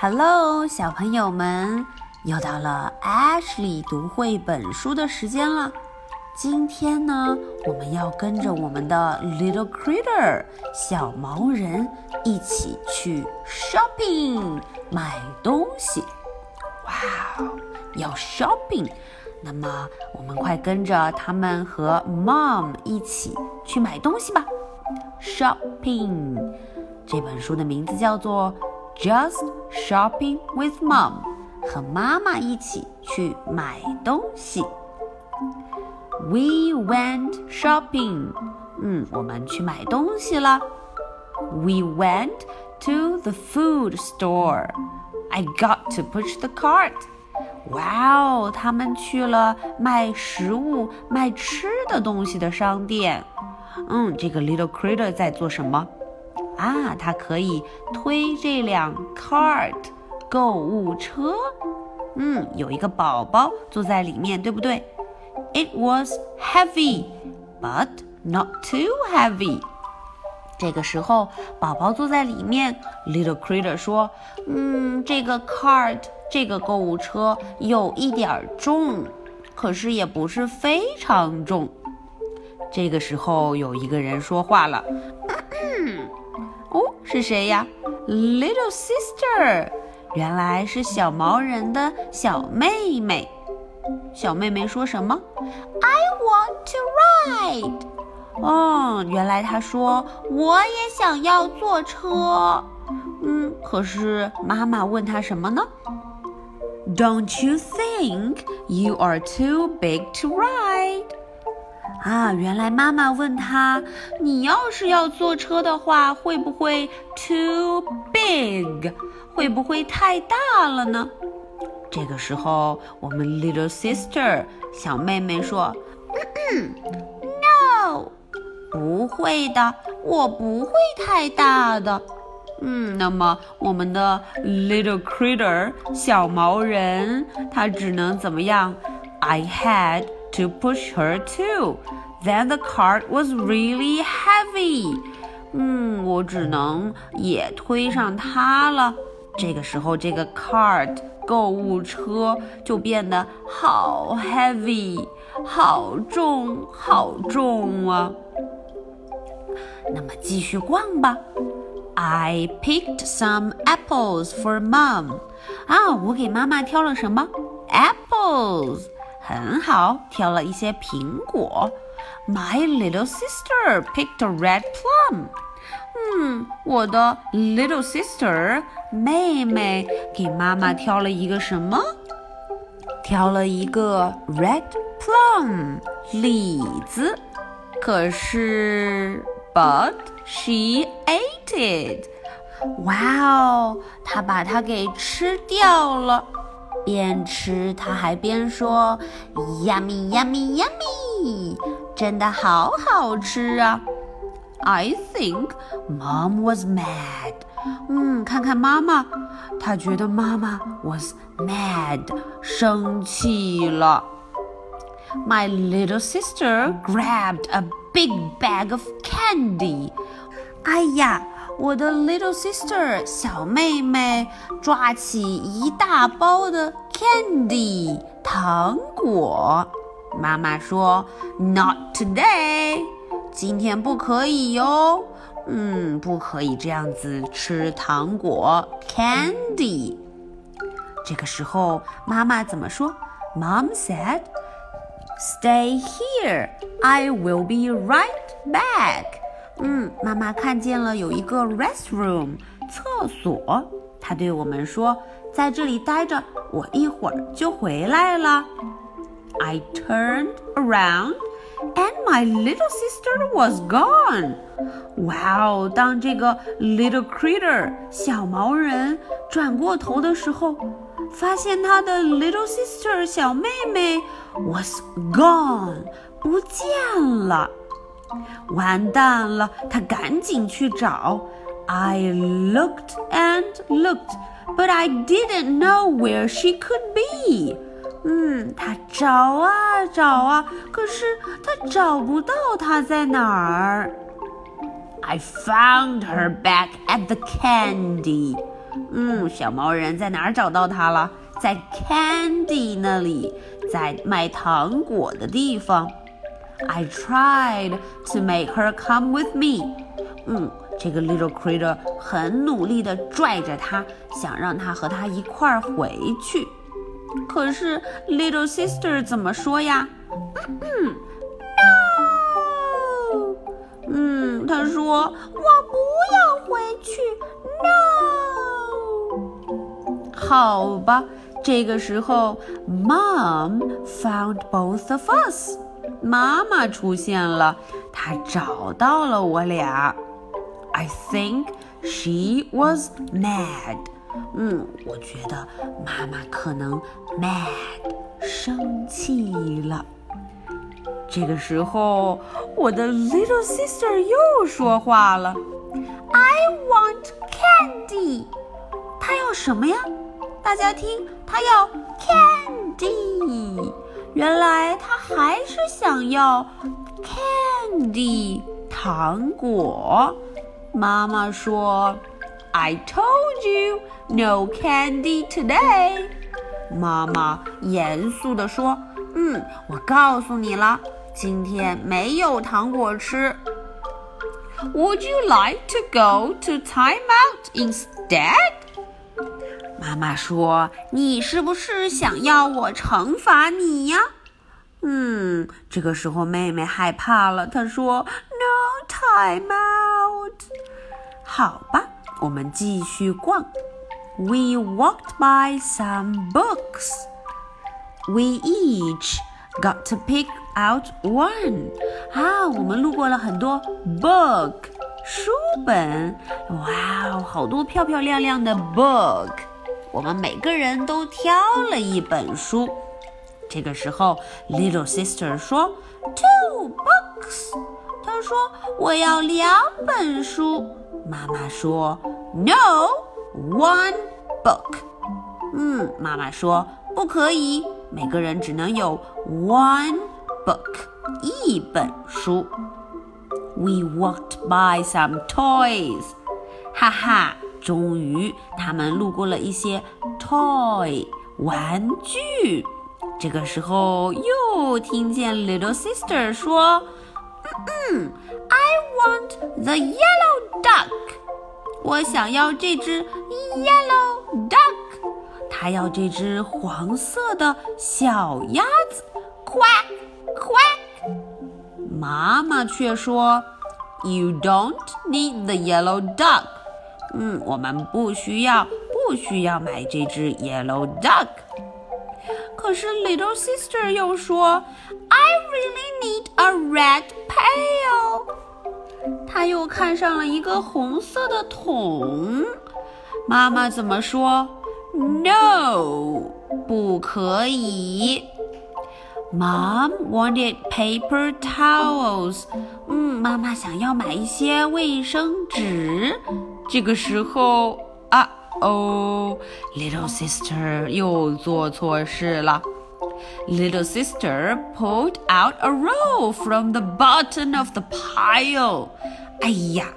Hello，小朋友们，又到了 Ashley 读绘本书的时间了。今天呢，我们要跟着我们的 Little Critter 小毛人一起去 shopping 买东西。哇哦，要 shopping！那么我们快跟着他们和 Mom 一起去买东西吧。Shopping 这本书的名字叫做。Just shopping with mom，和妈妈一起去买东西。We went shopping，嗯，我们去买东西了。We went to the food store. I got to push the cart. 哇哦，他们去了卖食物、卖吃的东西的商店。嗯，这个 little critter 在做什么？ 啊，它可以推这辆 cart 购物车。嗯，有一个宝宝坐在里面，对不对？It was heavy, but not too heavy。这个时候，宝宝坐在里面，Little Critter 说：“嗯，这个 cart 这个购物车有一点重，可是也不是非常重。”这个时候，有一个人说话了。是谁呀？Little sister，原来是小毛人的小妹妹。小妹妹说什么？I want to ride。哦，原来她说我也想要坐车。嗯，可是妈妈问她什么呢？Don't you think you are too big to ride？啊，原来妈妈问他：“你要是要坐车的话，会不会 too big？会不会太大了呢？”这个时候，我们 little sister 小妹妹说：“No，不会的，我不会太大的。”嗯，那么我们的 little critter 小毛人，他只能怎么样？I had。to push her too. Then the cart was really heavy. 嗯，我只能也推上它了。这个时候，这个 cart 购物车就变得好 heavy，好重，好重啊！那么继续逛吧。I picked some apples for mom. 啊，我给妈妈挑了什么？Apples。 很好，挑了一些苹果。My little sister picked a red plum。嗯，我的 little sister 妹妹给妈妈挑了一个什么？挑了一个 red plum 李子。可是，but she ate it。哇哦，她把它给吃掉了。边吃，他还边说：“Yummy, yummy, yummy！真的好好吃啊！”I think Mom was mad。嗯，看看妈妈，她觉得妈妈 was mad，生气了。My little sister grabbed a big bag of candy。哎呀！ 我的 little sister 小妹妹抓起一大包的 candy 糖果，妈妈说：“Not today，今天不可以哟。嗯，不可以这样子吃糖果 candy。”这个时候，妈妈怎么说？Mom said，“Stay here, I will be right back。”嗯，妈妈看见了有一个 restroom 厕所，她对我们说：“在这里待着，我一会儿就回来了。” I turned around and my little sister was gone. 哇哦！当这个 little critter 小毛人转过头的时候，发现他的 little sister 小妹妹 was gone 不见了。完蛋了，他赶紧去找。I looked and looked, but I didn't know where she could be. 嗯，他找啊找啊，可是他找不到她在哪儿。I found her back at the candy. 嗯，小毛人在哪儿找到它了？在 Candy 那里，在卖糖果的地方。I tried to make her come with me。嗯，这个 little critter 很努力地拽着它，想让它和它一块儿回去。可是 little sister 怎么说呀？嗯，no。嗯，他说我不要回去，no。好吧，这个时候，mom found both of us。妈妈出现了，她找到了我俩。I think she was mad。嗯，我觉得妈妈可能 mad 生气了。这个时候，我的 little sister 又说话了。I want candy。她要什么呀？大家听，她要 candy。原来他还是想要 candy 糖果。妈妈说：“I told you no candy today。”妈妈严肃地说：“嗯，我告诉你了，今天没有糖果吃。” Would you like to go to time out instead？妈妈说：“你是不是想要我惩罚你呀？”嗯，这个时候妹妹害怕了，她说：“No time out。”好吧，我们继续逛。We walked by some books. We each got to pick out one. 啊，我们路过了很多 book 书本。哇哦，好多漂漂亮亮的 book。我们每个人都挑了一本书。这个时候，little sister 说：“Two books。”她说：“我要两本书。”妈妈说：“No，one book。”嗯，妈妈说不可以，每个人只能有 one book，一本书。We walked by some toys。哈哈，终于他们路过了一些 toy 玩具。这个时候，又听见 little sister 说：“嗯嗯，I want the yellow duck。我想要这只 yellow duck。他要这只黄色的小鸭子。”quack quack。妈妈却说：“You don't need the yellow duck。嗯，我们不需要，不需要买这只 yellow duck。”可是 little sister 又说：“I really need a red pail。”她又看上了一个红色的桶。妈妈怎么说？No，不可以。Mom wanted paper towels。嗯，妈妈想要买一些卫生纸。这个时候啊。哦，little sister 又做错事了。Little sister pulled out a roll from the bottom of the pile。哎呀，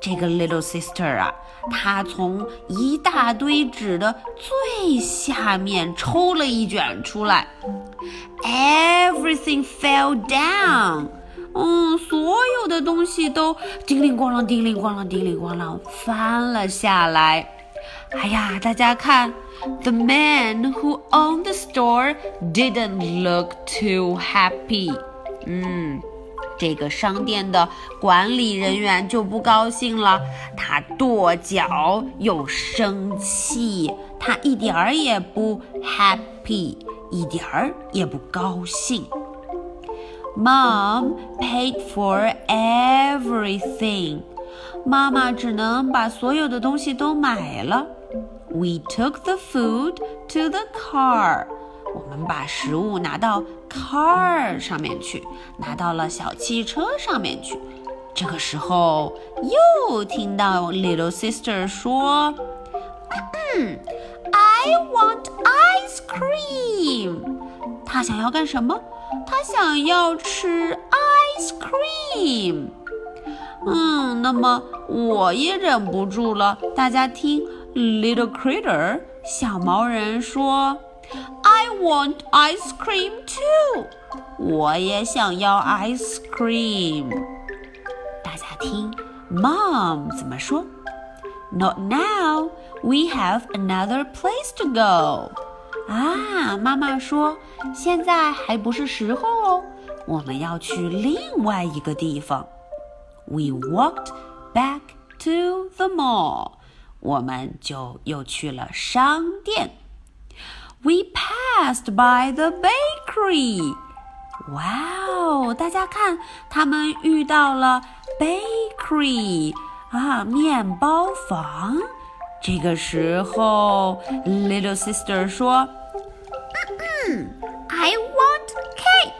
这个 little sister 啊，她从一大堆纸的最下面抽了一卷出来。Everything fell down。嗯，所有的东西都叮铃咣啷，叮铃咣啷，叮铃咣啷翻了下来。哎呀，大家看，The man who owned the store didn't look too happy。嗯，这个商店的管理人员就不高兴了，他跺脚又生气，他一点儿也不 happy，一点儿也不高兴。Mom paid for everything。妈妈只能把所有的东西都买了。We took the food to the car。我们把食物拿到 car 上面去，拿到了小汽车上面去。这个时候，又听到 little sister 说：“嗯，I want ice cream。”她想要干什么？她想要吃 ice cream。嗯，那么我也忍不住了。大家听。little critter 小毛人说 want ice cream too。”我也想要 ice cream。大家听，Mom 怎么说？Not now. We have another place to go. 啊，妈妈说，现在还不是时候哦，我们要去另外一个地方。We walked back to the mall. 我们就又去了商店。 We passed by the bakery. 哇哦，大家看，他们遇到了 bakery 啊，面包房。这个时候，little sister 说：“嗯嗯，I want cake。”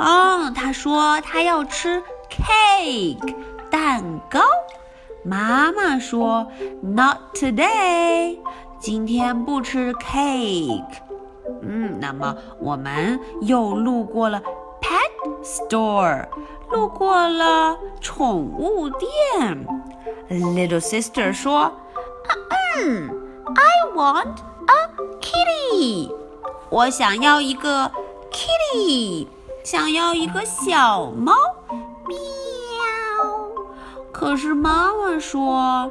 哦，她说她要吃 cake 蛋糕。妈妈说：“Not today， 今天不吃 cake。”嗯，那么我们又路过了 pet store，路过了宠物店。Little sister 说：“嗯，I want a kitty，我想要一个 kitty，想要一个小猫。”喵可是妈妈说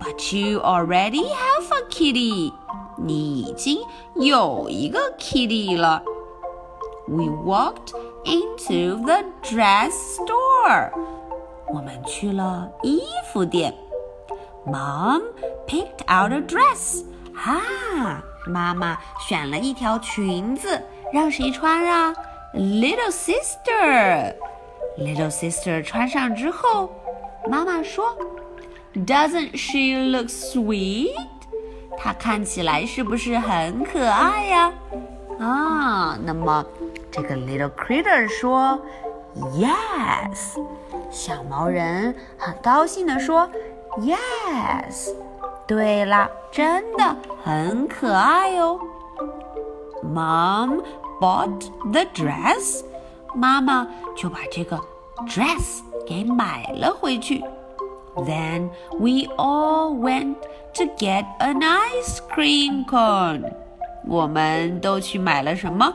：“But you already have a kitty，你已经有一个 kitty 了。” We walked into the dress store，我们去了衣服店。Mom picked out a dress，哈，妈妈选了一条裙子，让谁穿啊？Little sister。Little sister 穿上之后。妈妈说 ：“Doesn't she look sweet？” 她看起来是不是很可爱呀？啊，那么这个 little critter 说：“Yes。”小毛人很高兴地说：“Yes。”对了，真的很可爱哦。Mom bought the dress，妈妈就把这个 dress。给买了回去。 Then we all went to get an ice cream cone。我们都去买了什么？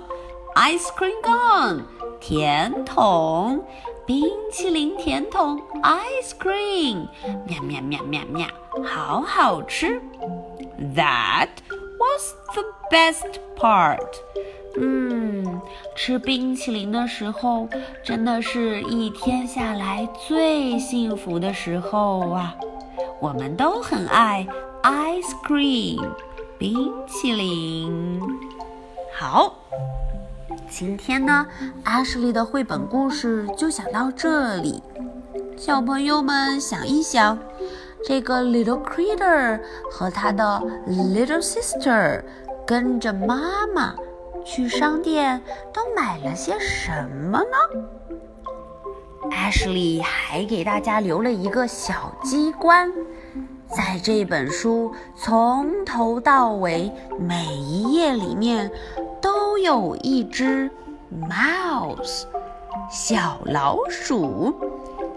ice cream cone，甜筒，冰淇淋甜筒，ice cream，喵喵喵喵喵，好好吃。That was the best part。 嗯，吃冰淇淋的时候，真的是一天下来最幸福的时候啊！我们都很爱 ice cream 冰淇淋。好，今天呢，Ashley 的绘本故事就讲到这里。小朋友们想一想，这个 little critter 和他的 little sister 跟着妈妈。去商店都买了些什么呢？Ashley 还给大家留了一个小机关，在这本书从头到尾每一页里面都有一只 mouse 小老鼠，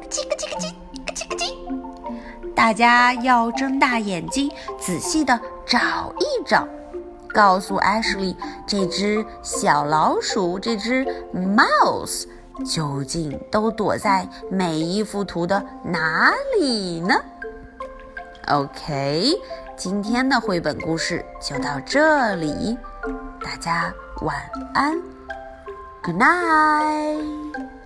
叽咯叽咯叽咯叽咯叽。大家要睁大眼睛，仔细的找一找。告诉 Ashley，这只小老鼠，这只 mouse，究竟都躲在每一幅图的哪里呢？OK，今天的绘本故事就到这里，大家晚安，Good night。